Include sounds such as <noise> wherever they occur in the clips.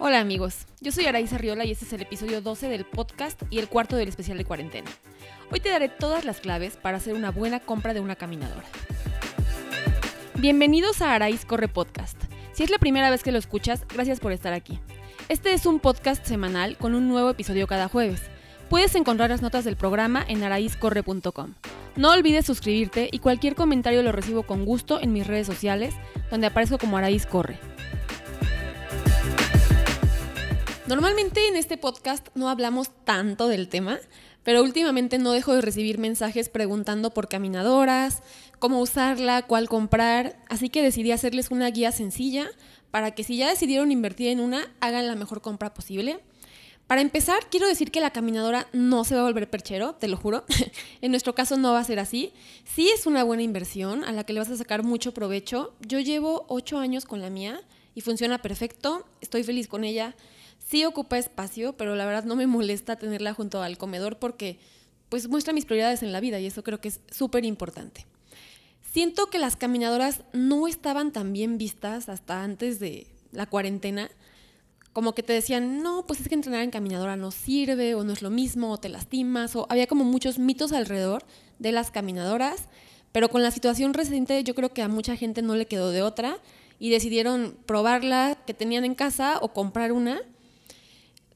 Hola amigos, yo soy Araíz Arriola y este es el episodio 12 del podcast y el cuarto del especial de cuarentena. Hoy te daré todas las claves para hacer una buena compra de una caminadora. Bienvenidos a Araíz Corre Podcast. Si es la primera vez que lo escuchas, gracias por estar aquí. Este es un podcast semanal con un nuevo episodio cada jueves. Puedes encontrar las notas del programa en araizcorre.com. No olvides suscribirte y cualquier comentario lo recibo con gusto en mis redes sociales, donde aparezco como Araíz Corre. Normalmente en este podcast no hablamos tanto del tema, pero últimamente no dejo de recibir mensajes preguntando por caminadoras, cómo usarla, cuál comprar, así que decidí hacerles una guía sencilla para que si ya decidieron invertir en una, hagan la mejor compra posible. Para empezar, quiero decir que la caminadora no se va a volver perchero, te lo juro. <laughs> en nuestro caso no va a ser así. Sí es una buena inversión a la que le vas a sacar mucho provecho. Yo llevo ocho años con la mía y funciona perfecto. Estoy feliz con ella. Sí ocupa espacio, pero la verdad no me molesta tenerla junto al comedor porque pues muestra mis prioridades en la vida y eso creo que es súper importante. Siento que las caminadoras no estaban tan bien vistas hasta antes de la cuarentena. Como que te decían, no, pues es que entrenar en caminadora no sirve, o no es lo mismo, o te lastimas, o había como muchos mitos alrededor de las caminadoras, pero con la situación reciente yo creo que a mucha gente no le quedó de otra y decidieron probarla que tenían en casa o comprar una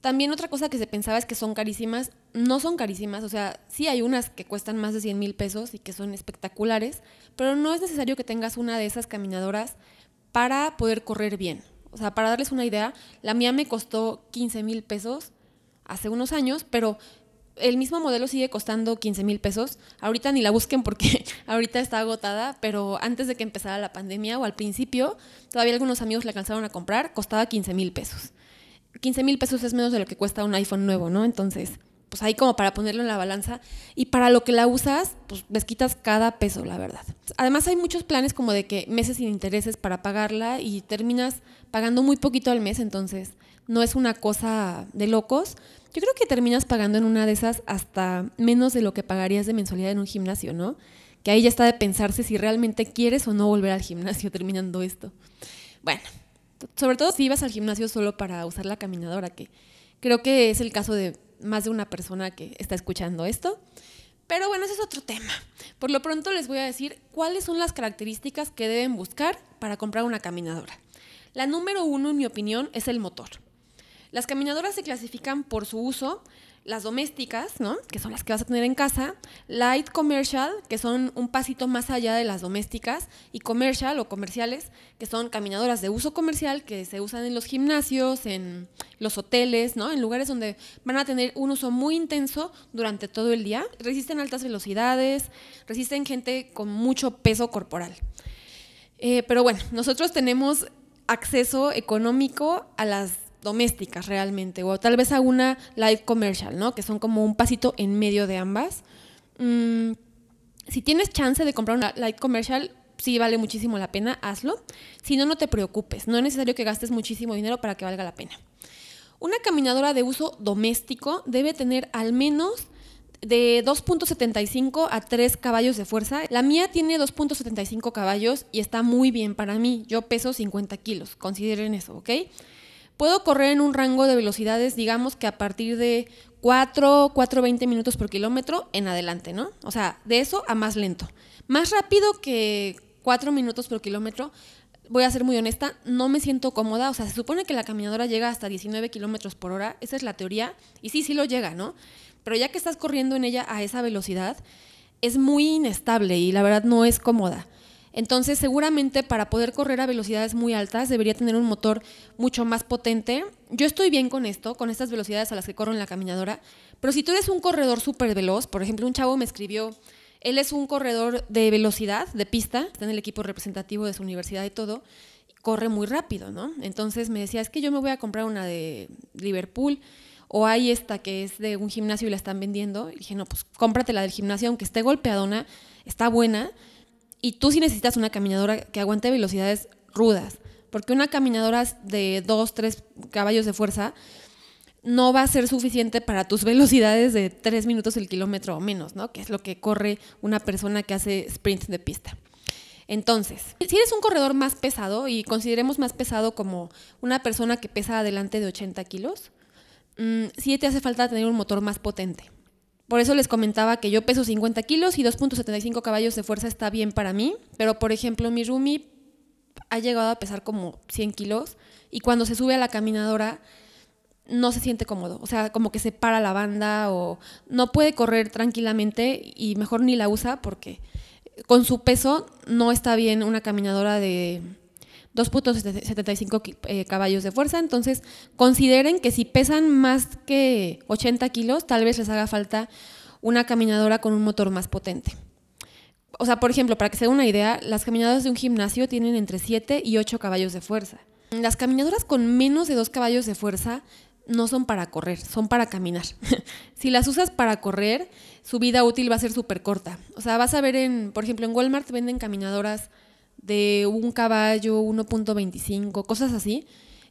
también otra cosa que se pensaba es que son carísimas. No son carísimas, o sea, sí hay unas que cuestan más de 100 mil pesos y que son espectaculares, pero no es necesario que tengas una de esas caminadoras para poder correr bien. O sea, para darles una idea, la mía me costó 15 mil pesos hace unos años, pero el mismo modelo sigue costando 15 mil pesos. Ahorita ni la busquen porque <laughs> ahorita está agotada, pero antes de que empezara la pandemia o al principio, todavía algunos amigos la alcanzaron a comprar, costaba 15 mil pesos. 15 mil pesos es menos de lo que cuesta un iPhone nuevo, ¿no? Entonces, pues ahí como para ponerlo en la balanza. Y para lo que la usas, pues les quitas cada peso, la verdad. Además hay muchos planes como de que meses sin intereses para pagarla y terminas pagando muy poquito al mes, entonces no es una cosa de locos. Yo creo que terminas pagando en una de esas hasta menos de lo que pagarías de mensualidad en un gimnasio, ¿no? Que ahí ya está de pensarse si realmente quieres o no volver al gimnasio terminando esto. Bueno, sobre todo si ibas al gimnasio solo para usar la caminadora, que creo que es el caso de más de una persona que está escuchando esto. Pero bueno, ese es otro tema. Por lo pronto les voy a decir cuáles son las características que deben buscar para comprar una caminadora. La número uno, en mi opinión, es el motor. Las caminadoras se clasifican por su uso las domésticas, ¿no? que son las que vas a tener en casa, light commercial, que son un pasito más allá de las domésticas, y commercial o comerciales, que son caminadoras de uso comercial que se usan en los gimnasios, en los hoteles, ¿no? en lugares donde van a tener un uso muy intenso durante todo el día. Resisten altas velocidades, resisten gente con mucho peso corporal. Eh, pero bueno, nosotros tenemos acceso económico a las domésticas realmente, o tal vez a una light commercial, ¿no? Que son como un pasito en medio de ambas. Mm, si tienes chance de comprar una light commercial, sí vale muchísimo la pena, hazlo. Si no, no te preocupes, no es necesario que gastes muchísimo dinero para que valga la pena. Una caminadora de uso doméstico debe tener al menos de 2.75 a 3 caballos de fuerza. La mía tiene 2.75 caballos y está muy bien para mí. Yo peso 50 kilos, consideren eso, ¿ok? Puedo correr en un rango de velocidades, digamos que a partir de 4, 4.20 minutos por kilómetro en adelante, ¿no? O sea, de eso a más lento. Más rápido que 4 minutos por kilómetro, voy a ser muy honesta, no me siento cómoda. O sea, se supone que la caminadora llega hasta 19 kilómetros por hora, esa es la teoría, y sí, sí lo llega, ¿no? Pero ya que estás corriendo en ella a esa velocidad, es muy inestable y la verdad no es cómoda. Entonces, seguramente para poder correr a velocidades muy altas debería tener un motor mucho más potente. Yo estoy bien con esto, con estas velocidades a las que corro en la caminadora, pero si tú eres un corredor súper veloz, por ejemplo, un chavo me escribió, él es un corredor de velocidad, de pista, está en el equipo representativo de su universidad y todo, corre muy rápido, ¿no? Entonces me decía, es que yo me voy a comprar una de Liverpool o hay esta que es de un gimnasio y la están vendiendo. Y dije, no, pues cómpratela del gimnasio, aunque esté golpeadona, está buena y tú sí necesitas una caminadora que aguante velocidades rudas, porque una caminadora de 2, 3 caballos de fuerza no va a ser suficiente para tus <laughs> velocidades de 3 minutos el kilómetro o menos, ¿no? Que es lo que corre una persona que hace sprint de pista. Entonces, si eres un corredor más pesado, y consideremos más pesado como una persona que pesa adelante de 80 kilos, mm, sí te hace falta tener un motor más potente. Por eso les comentaba que yo peso 50 kilos y 2.75 caballos de fuerza está bien para mí, pero por ejemplo mi Rumi ha llegado a pesar como 100 kilos y cuando se sube a la caminadora no se siente cómodo, o sea, como que se para la banda o no puede correr tranquilamente y mejor ni la usa porque con su peso no está bien una caminadora de 2.75 eh, caballos de fuerza. Entonces, consideren que si pesan más que 80 kilos, tal vez les haga falta una caminadora con un motor más potente. O sea, por ejemplo, para que se den una idea, las caminadoras de un gimnasio tienen entre 7 y 8 caballos de fuerza. Las caminadoras con menos de 2 caballos de fuerza no son para correr, son para caminar. <laughs> si las usas para correr, su vida útil va a ser súper corta. O sea, vas a ver en, por ejemplo, en Walmart venden caminadoras de un caballo, 1.25, cosas así.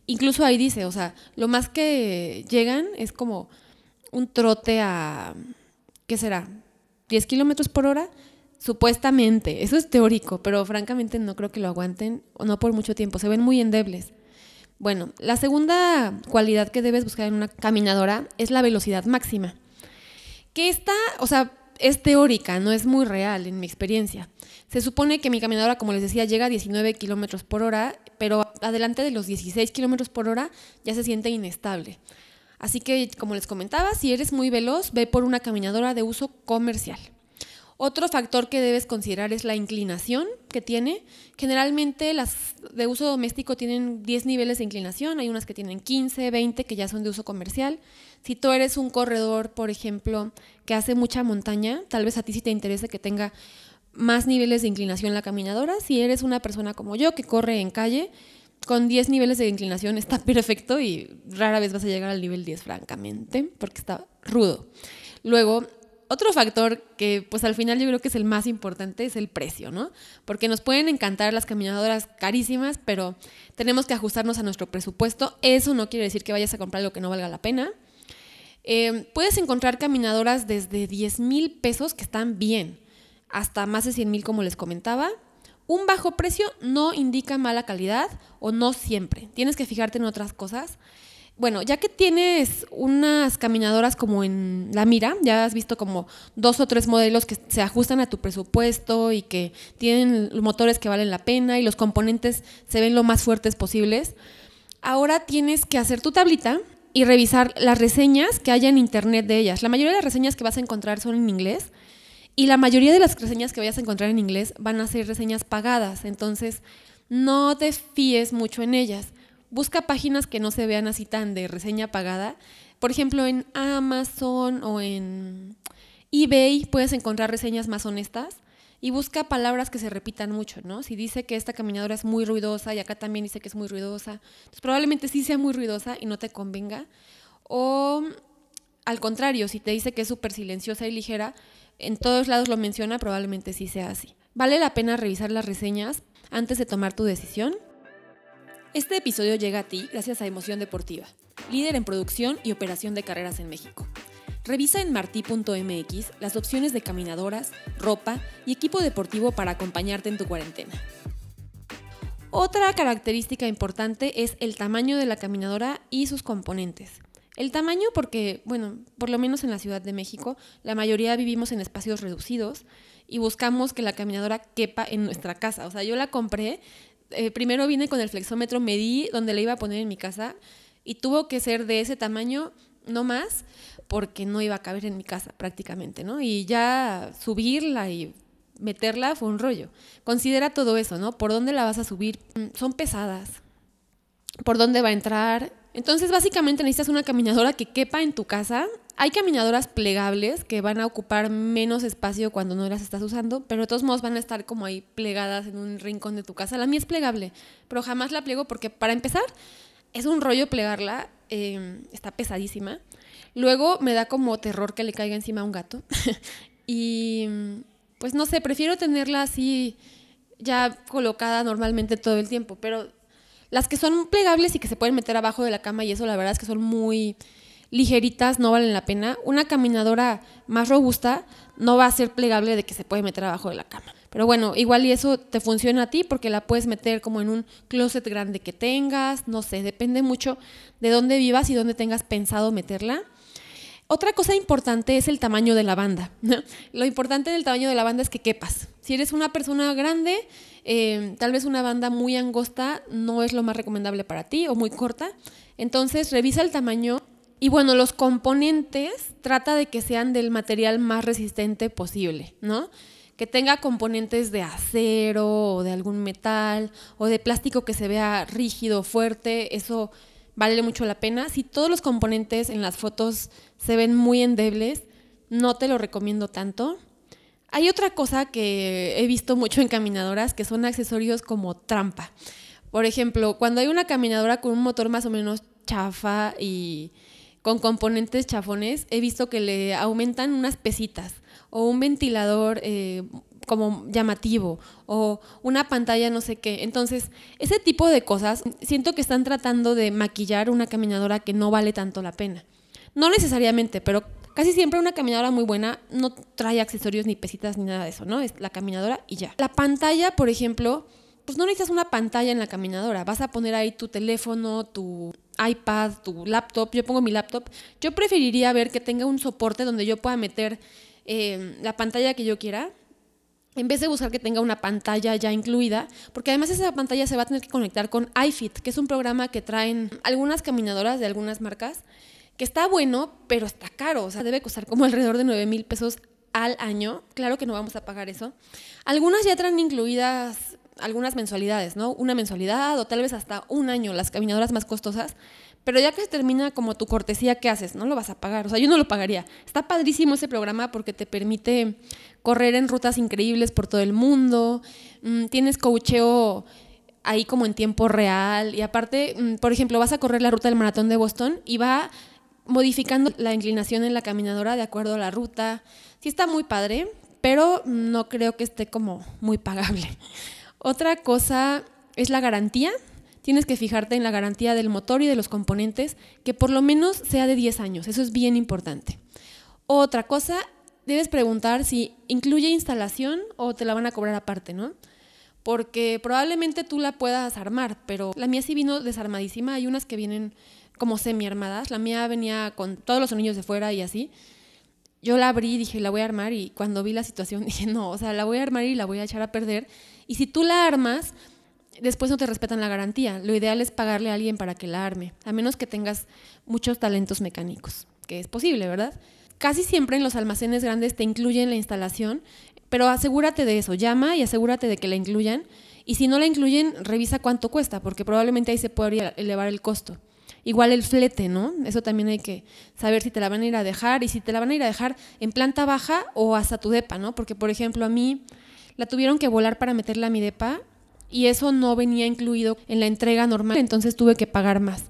Incluso ahí dice, o sea, lo más que llegan es como un trote a, ¿qué será? ¿10 kilómetros por hora? Supuestamente, eso es teórico, pero francamente no creo que lo aguanten, o no por mucho tiempo, se ven muy endebles. Bueno, la segunda cualidad que debes buscar en una caminadora es la velocidad máxima. Que está, o sea, es teórica, no es muy real en mi experiencia. Se supone que mi caminadora, como les decía, llega a 19 kilómetros por hora, pero adelante de los 16 kilómetros por hora ya se siente inestable. Así que, como les comentaba, si eres muy veloz, ve por una caminadora de uso comercial. Otro factor que debes considerar es la inclinación que tiene. Generalmente las de uso doméstico tienen 10 niveles de inclinación, hay unas que tienen 15, 20 que ya son de uso comercial. Si tú eres un corredor, por ejemplo, que hace mucha montaña, tal vez a ti sí te interese que tenga más niveles de inclinación la caminadora. Si eres una persona como yo que corre en calle, con 10 niveles de inclinación está <laughs> perfecto y rara vez vas a llegar al nivel 10, francamente, porque está rudo. Luego, otro factor que pues al final yo creo que es el más importante es el precio, ¿no? Porque nos pueden encantar las caminadoras carísimas, pero tenemos que ajustarnos a nuestro presupuesto. Eso no quiere decir que vayas a comprar algo que no valga la pena. Eh, puedes encontrar caminadoras desde 10 mil pesos que están bien, hasta más de 100 mil como les comentaba. Un bajo precio no indica mala calidad o no siempre. Tienes que fijarte en otras cosas bueno, ya que tienes unas caminadoras como en la mira, ya has visto como dos o tres modelos que se ajustan a tu presupuesto y que tienen motores que valen la pena y los componentes se ven lo más fuertes posibles, ahora tienes que hacer tu tablita y revisar las reseñas que haya en internet de ellas. La mayoría de las reseñas que vas a encontrar son en inglés y la mayoría de las reseñas que vayas a encontrar en inglés van a ser reseñas pagadas, entonces no te fíes mucho en ellas busca páginas que no se vean así tan de reseña pagada. Por ejemplo, en Amazon o en eBay puedes encontrar reseñas más honestas y busca palabras que se repitan mucho, ¿no? Si dice que esta caminadora es muy ruidosa y acá también dice que es muy ruidosa, pues probablemente sí sea muy ruidosa y no te convenga. O al contrario, si te dice que es súper silenciosa y ligera, en todos lados lo menciona, probablemente sí sea así. Vale la pena revisar las reseñas antes de tomar tu decisión. Este episodio llega a ti gracias a Emoción Deportiva, líder en producción y operación de carreras en México. Revisa en martí.mx las opciones de caminadoras, ropa y equipo deportivo para acompañarte en tu cuarentena. Otra característica importante es el tamaño de la caminadora y sus componentes. El tamaño porque, bueno, por lo menos en la Ciudad de México, la mayoría vivimos en espacios reducidos y buscamos que la caminadora quepa en nuestra casa. O sea, yo la compré eh, primero vine con el flexómetro, medí donde le iba a poner en mi casa y tuvo que ser de ese tamaño, no más, porque no iba a caber en mi casa prácticamente, ¿no? Y ya subirla y meterla fue un rollo. Considera todo eso, ¿no? ¿Por dónde la vas a subir? Mm, son pesadas. ¿Por dónde va a entrar? Entonces, básicamente necesitas una caminadora que quepa en tu casa. Hay caminadoras plegables que van a ocupar menos espacio cuando no las estás usando, pero de todos modos van a estar como ahí plegadas en un rincón de tu casa. La mía es plegable, pero jamás la pliego porque para empezar es un rollo plegarla, em, está pesadísima. Luego me da como terror que le caiga encima a un gato. <laughs> y pues no sé, prefiero tenerla así ya colocada normalmente todo el tiempo, pero las que son plegables y que se pueden meter abajo de la cama y eso la verdad es que son muy ligeritas, no valen la pena. Una caminadora más robusta no va a ser plegable de que se puede meter abajo de la cama. Pero bueno, igual y eso te funciona a ti porque la puedes meter como en un closet grande que tengas, no sé, depende mucho de dónde vivas y dónde tengas pensado meterla. Otra cosa importante es el tamaño de la banda. Lo importante del tamaño de la banda es que quepas. Si eres una persona grande, eh, tal vez una banda muy angosta no es lo más recomendable para ti o muy corta. Entonces revisa el tamaño y bueno, los componentes trata de que sean del material más resistente posible, ¿no? Que tenga componentes de acero o de algún metal o de plástico que se vea rígido, fuerte, eso vale mucho la pena. Si todos los componentes en las fotos se ven muy endebles, no te lo recomiendo tanto. Hay otra cosa que he visto mucho en caminadoras que son accesorios como trampa. Por ejemplo, cuando hay una caminadora con un motor más o menos chafa y con componentes chafones, he visto que le aumentan unas pesitas o un ventilador eh, como llamativo o una pantalla no sé qué. Entonces, ese tipo de cosas siento que están tratando de maquillar una caminadora que no vale tanto la pena. No necesariamente, pero casi siempre una caminadora muy buena no trae accesorios ni pesitas ni nada de eso, ¿no? Es la caminadora y ya. La pantalla, por ejemplo, pues no necesitas una pantalla en la caminadora. Vas a poner ahí tu teléfono, tu iPad, tu laptop. Yo pongo mi laptop. Yo preferiría ver que tenga un soporte donde yo pueda meter eh, la pantalla que yo quiera en vez de buscar que tenga una pantalla ya incluida, porque además esa pantalla se va a tener que conectar con iFit, que es un programa que traen algunas caminadoras de algunas marcas, que está bueno, pero está caro, o sea, debe costar como alrededor de 9 mil pesos al año. Claro que no vamos a pagar eso. Algunas ya traen incluidas algunas mensualidades, ¿no? Una mensualidad o tal vez hasta un año, las caminadoras más costosas. Pero ya que se termina como tu cortesía, ¿qué haces? No lo vas a pagar. O sea, yo no lo pagaría. Está padrísimo ese programa porque te permite correr en rutas increíbles por todo el mundo. Mm, tienes coacheo ahí como en tiempo real. Y aparte, mm, por ejemplo, vas a correr la ruta del maratón de Boston y va modificando la inclinación en la caminadora de acuerdo a la ruta. Sí está muy padre, pero no creo que esté como muy pagable. <laughs> Otra cosa es la garantía tienes que fijarte en la garantía del motor y de los componentes, que por lo menos sea de 10 años. Eso es bien importante. Otra cosa, debes preguntar si incluye instalación o te la van a cobrar aparte, ¿no? Porque probablemente tú la puedas armar, pero la mía sí vino desarmadísima. Hay unas que vienen como semi-armadas. La mía venía con todos los anillos de fuera y así. Yo la abrí y dije, la voy a armar y cuando vi la situación <laughs> dije, no, o sea, la voy a armar y la voy a echar a perder. Y si tú la armas, después no te respetan la garantía. Lo ideal es pagarle a alguien para que la arme, a menos que tengas muchos talentos mecánicos, que es posible, ¿verdad? Casi siempre en los almacenes grandes te incluyen la instalación, pero asegúrate de eso, llama y asegúrate de que la incluyan. Y si no la incluyen, revisa cuánto cuesta, porque probablemente ahí se podría elevar el costo. Igual el flete, ¿no? Eso también hay que saber si te la van a ir a dejar y si te la van a ir a dejar en planta baja o hasta tu depa, ¿no? Porque, por ejemplo, a mí la tuvieron que volar para meterla a mi depa y eso no venía incluido en la entrega normal, entonces tuve que pagar más.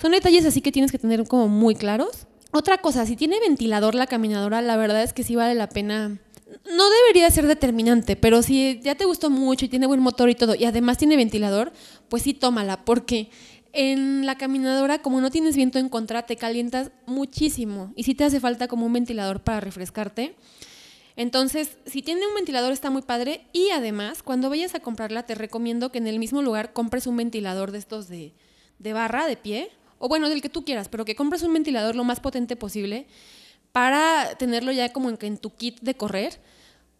Son detalles así que tienes que tener como muy claros. Otra cosa, si tiene ventilador la caminadora, la verdad es que sí vale la pena. No debería ser determinante, pero si ya te gustó mucho y tiene buen motor y todo, y además tiene ventilador, pues sí tómala, porque en la caminadora, como no tienes viento en contra, te calientas muchísimo y sí te hace falta como un ventilador para refrescarte. Entonces, si tiene un ventilador está muy padre y además, cuando vayas a comprarla, te recomiendo que en el mismo lugar compres un ventilador de estos de, barra, de pie, o bueno, del que tú quieras, pero que compres un ventilador lo más potente posible para tenerlo ya como en, en tu kit de correr,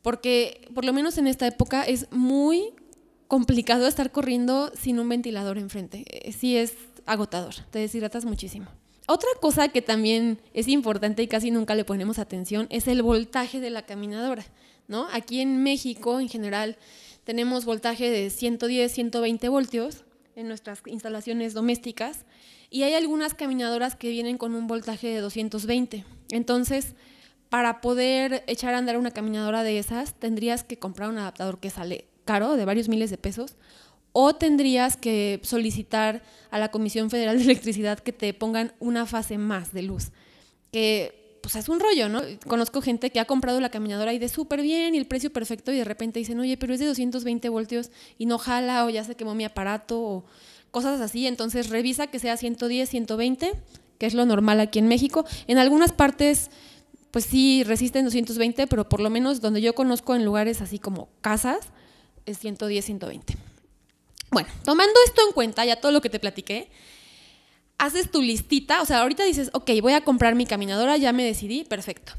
porque por lo menos en esta época es muy complicado estar corriendo sin un ventilador enfrente. Eh, sí es agotador, te deshidratas muchísimo. Otra cosa que también es importante y casi nunca le ponemos atención es el voltaje de la caminadora. ¿no? Aquí en México, en general, tenemos voltaje de 110, 120 voltios en nuestras instalaciones domésticas y hay algunas caminadoras que vienen con un voltaje de 220. Entonces, para poder echar a andar una caminadora de esas, tendrías que comprar un adaptador que sale caro, de varios miles de pesos, o tendrías que solicitar a la Comisión Federal de Electricidad que te pongan una fase más de luz, que pues es un rollo, ¿no? Conozco gente que ha comprado la caminadora y de súper bien y el precio perfecto y de repente dicen, oye, pero es de 220 voltios y no jala o ya se quemó mi aparato o cosas así, entonces revisa que sea 110, 120, que es lo normal aquí en México. En algunas partes pues sí resisten 220, pero por lo menos donde yo conozco en lugares así como casas, es 110, 120. Bueno, tomando esto en cuenta, ya todo lo que te platiqué, haces tu listita, o sea, ahorita dices, ok, voy a comprar mi caminadora, ya me decidí, perfecto.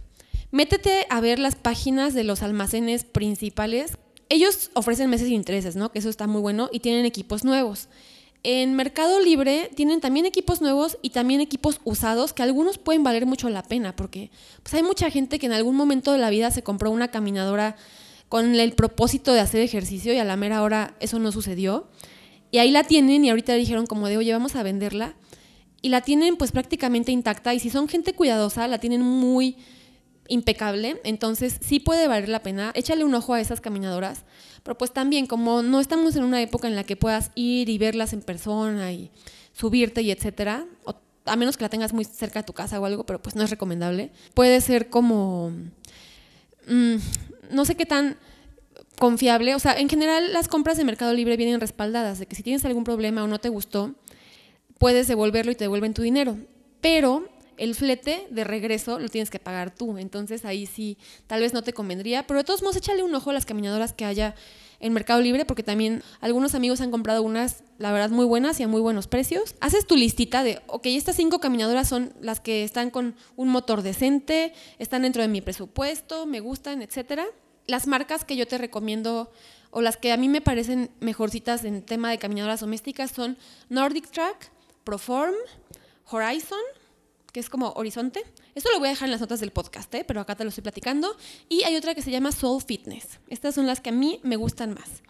Métete a ver las páginas de los almacenes principales. Ellos ofrecen meses sin intereses, ¿no? Que eso está muy bueno y tienen equipos nuevos. En Mercado Libre tienen también equipos nuevos y también equipos usados que algunos pueden valer mucho la pena porque pues hay mucha gente que en algún momento de la vida se compró una caminadora con el propósito de hacer ejercicio y a la mera hora eso no sucedió. Y ahí la tienen y ahorita dijeron como de, oye, vamos a venderla. Y la tienen pues prácticamente intacta y si son gente cuidadosa, la tienen muy impecable. Entonces sí puede valer la pena. Échale un ojo a esas caminadoras. Pero pues también como no estamos en una época en la que puedas ir y verlas en persona y subirte y etcétera, a menos que la tengas muy cerca de tu casa o algo, pero pues no es recomendable. Puede ser como... Mm, no sé qué tan confiable. O sea, en general las compras de Mercado Libre vienen respaldadas, de que si tienes algún problema o no te gustó, puedes devolverlo y te devuelven tu dinero. Pero el flete de regreso lo tienes que pagar tú. Entonces ahí sí, tal vez no te convendría. Pero de todos modos, échale un ojo a las caminadoras que haya en Mercado Libre, porque también algunos amigos han comprado unas, la verdad, muy buenas y a muy buenos precios. Haces tu listita de, ok, estas cinco caminadoras son las que están con un motor decente, están dentro de mi presupuesto, me gustan, etcétera las marcas que yo te recomiendo o las que a mí me parecen mejorcitas en tema de caminadoras domésticas son Nordic Track, Proform, Horizon, es como horizonte. Esto lo voy a dejar en las notas del podcast, ¿eh? pero acá te lo estoy platicando. Y hay otra que se llama Soul Fitness. Estas son las que a mí me gustan más.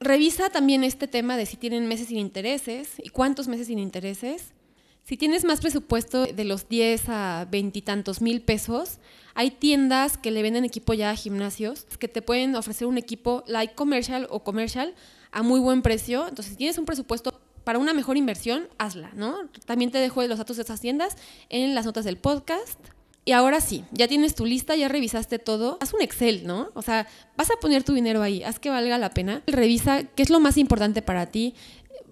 Revisa también este tema de si tienen meses sin intereses y cuántos meses sin intereses. Si tienes más presupuesto de los 10 a 20 y tantos mil pesos, hay tiendas que le venden equipo ya a gimnasios que te pueden ofrecer un equipo like commercial o commercial a muy buen precio. Entonces, si tienes un presupuesto para una mejor inversión, hazla, ¿no? También te dejo los datos de esas tiendas en las notas del podcast. Y ahora sí, ya tienes tu lista, ya revisaste todo. Haz un Excel, ¿no? O sea, vas a poner tu dinero ahí, haz que valga la pena. Revisa qué es lo más importante para ti.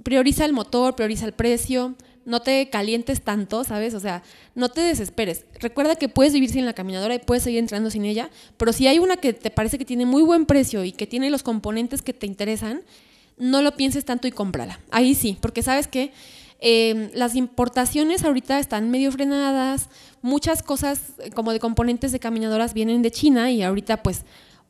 Prioriza el motor, prioriza el precio, no te calientes tanto, ¿sabes? O sea, no te desesperes. Recuerda que puedes vivir sin la caminadora y puedes seguir entrando sin ella, pero si hay una que te parece que tiene muy buen precio y que tiene los componentes que te interesan, no lo pienses tanto y cómprala. Ahí sí, porque sabes que em, las importaciones ahorita están medio frenadas, muchas cosas eh, como de componentes de caminadoras vienen de China y ahorita pues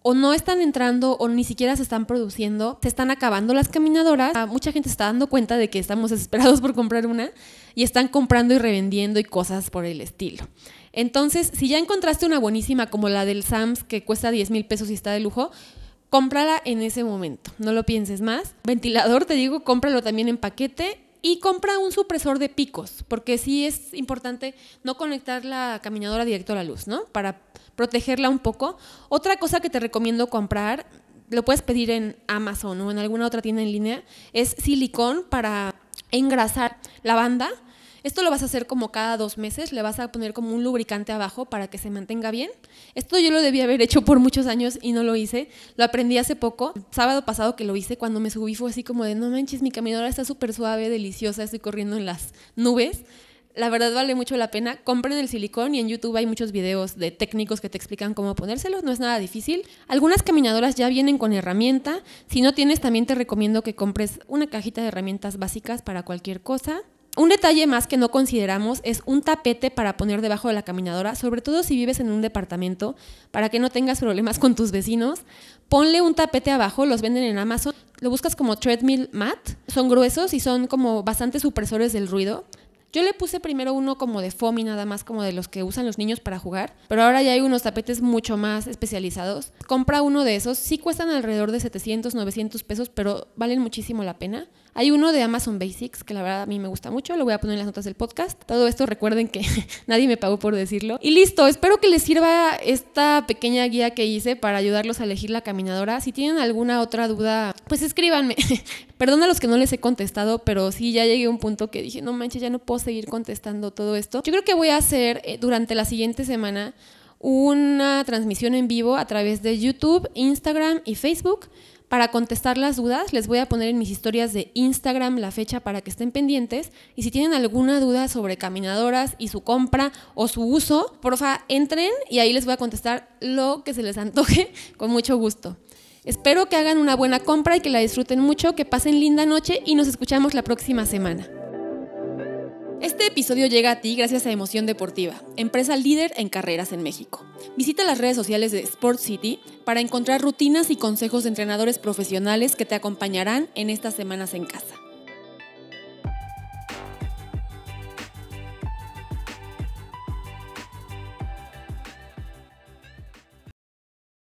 o no están entrando o ni siquiera se están produciendo, se están acabando las caminadoras. Ah, mucha gente está dando cuenta de que estamos <laughs> desesperados por comprar una y están comprando y revendiendo y cosas por el estilo. Entonces, si ya encontraste una buenísima como la del Sams que cuesta 10 mil pesos y está de lujo, cómprala en ese momento, no lo pienses más. Ventilador, te digo, cómpralo también en paquete y compra un supresor de picos, porque sí es importante no conectar la caminadora directo a la luz, ¿no? Para protegerla un poco. Otra cosa que te recomiendo comprar, lo puedes pedir en Amazon o en alguna otra tienda en línea, es silicón para engrasar la banda. Esto lo vas a hacer como cada dos meses, le vas a poner como un lubricante abajo para que se mantenga bien. Esto yo lo debía haber hecho por muchos años y no lo hice. Lo aprendí hace poco, sábado pasado que lo hice, cuando me subí fue así como de, no manches, mi caminadora está súper suave, deliciosa, estoy corriendo en las nubes la verdad vale mucho la pena. Compren el silicón y en YouTube hay muchos videos de técnicos que te explican cómo ponérselo. No es nada difícil. Algunas caminadoras ya vienen con herramienta. Si no tienes, también te recomiendo que compres una cajita de herramientas básicas para cualquier cosa. Un detalle más que no consideramos es un tapete para poner debajo de la caminadora, sobre todo si vives en un departamento, para que no tengas problemas con tus vecinos. Ponle un tapete abajo, los venden en Amazon. Lo buscas como treadmill mat. Son gruesos y son como bastante supresores del ruido. Yo le puse primero uno como de foamy, nada más como de los que usan los niños para jugar, pero ahora ya hay unos tapetes mucho más especializados. Compra uno de esos, sí cuestan alrededor de 700, 900 pesos, pero valen muchísimo la pena. Hay uno de Amazon Basics, que la verdad a mí me gusta mucho, lo voy a poner en las notas del podcast. Todo esto recuerden que <laughs> nadie me pagó por decirlo. Y listo, espero que les sirva esta pequeña guía que hice para ayudarlos a elegir la caminadora. Si tienen alguna otra duda, pues escríbanme. <laughs> Perdón a los que no les he contestado, pero sí ya llegué a un punto que dije, no manches, ya no puedo seguir contestando todo esto. Yo creo que voy a hacer eh, durante la siguiente semana una transmisión en vivo a través de YouTube, Instagram y Facebook Para contestar las dudas, les voy a poner en mis historias de Instagram la fecha para que estén pendientes. Y si tienen alguna duda sobre caminadoras y su compra o su uso, porfa, entren y ahí les voy a contestar lo que se les antoje <laughs> con mucho gusto. Espero que hagan una buena compra y que la disfruten mucho, que pasen linda noche y nos escuchamos la próxima semana. Este episodio llega a ti gracias a Emoción Deportiva, empresa líder en carreras en México. Visita las redes sociales de Sport City para encontrar rutinas y consejos de entrenadores profesionales que te acompañarán en estas semanas en casa.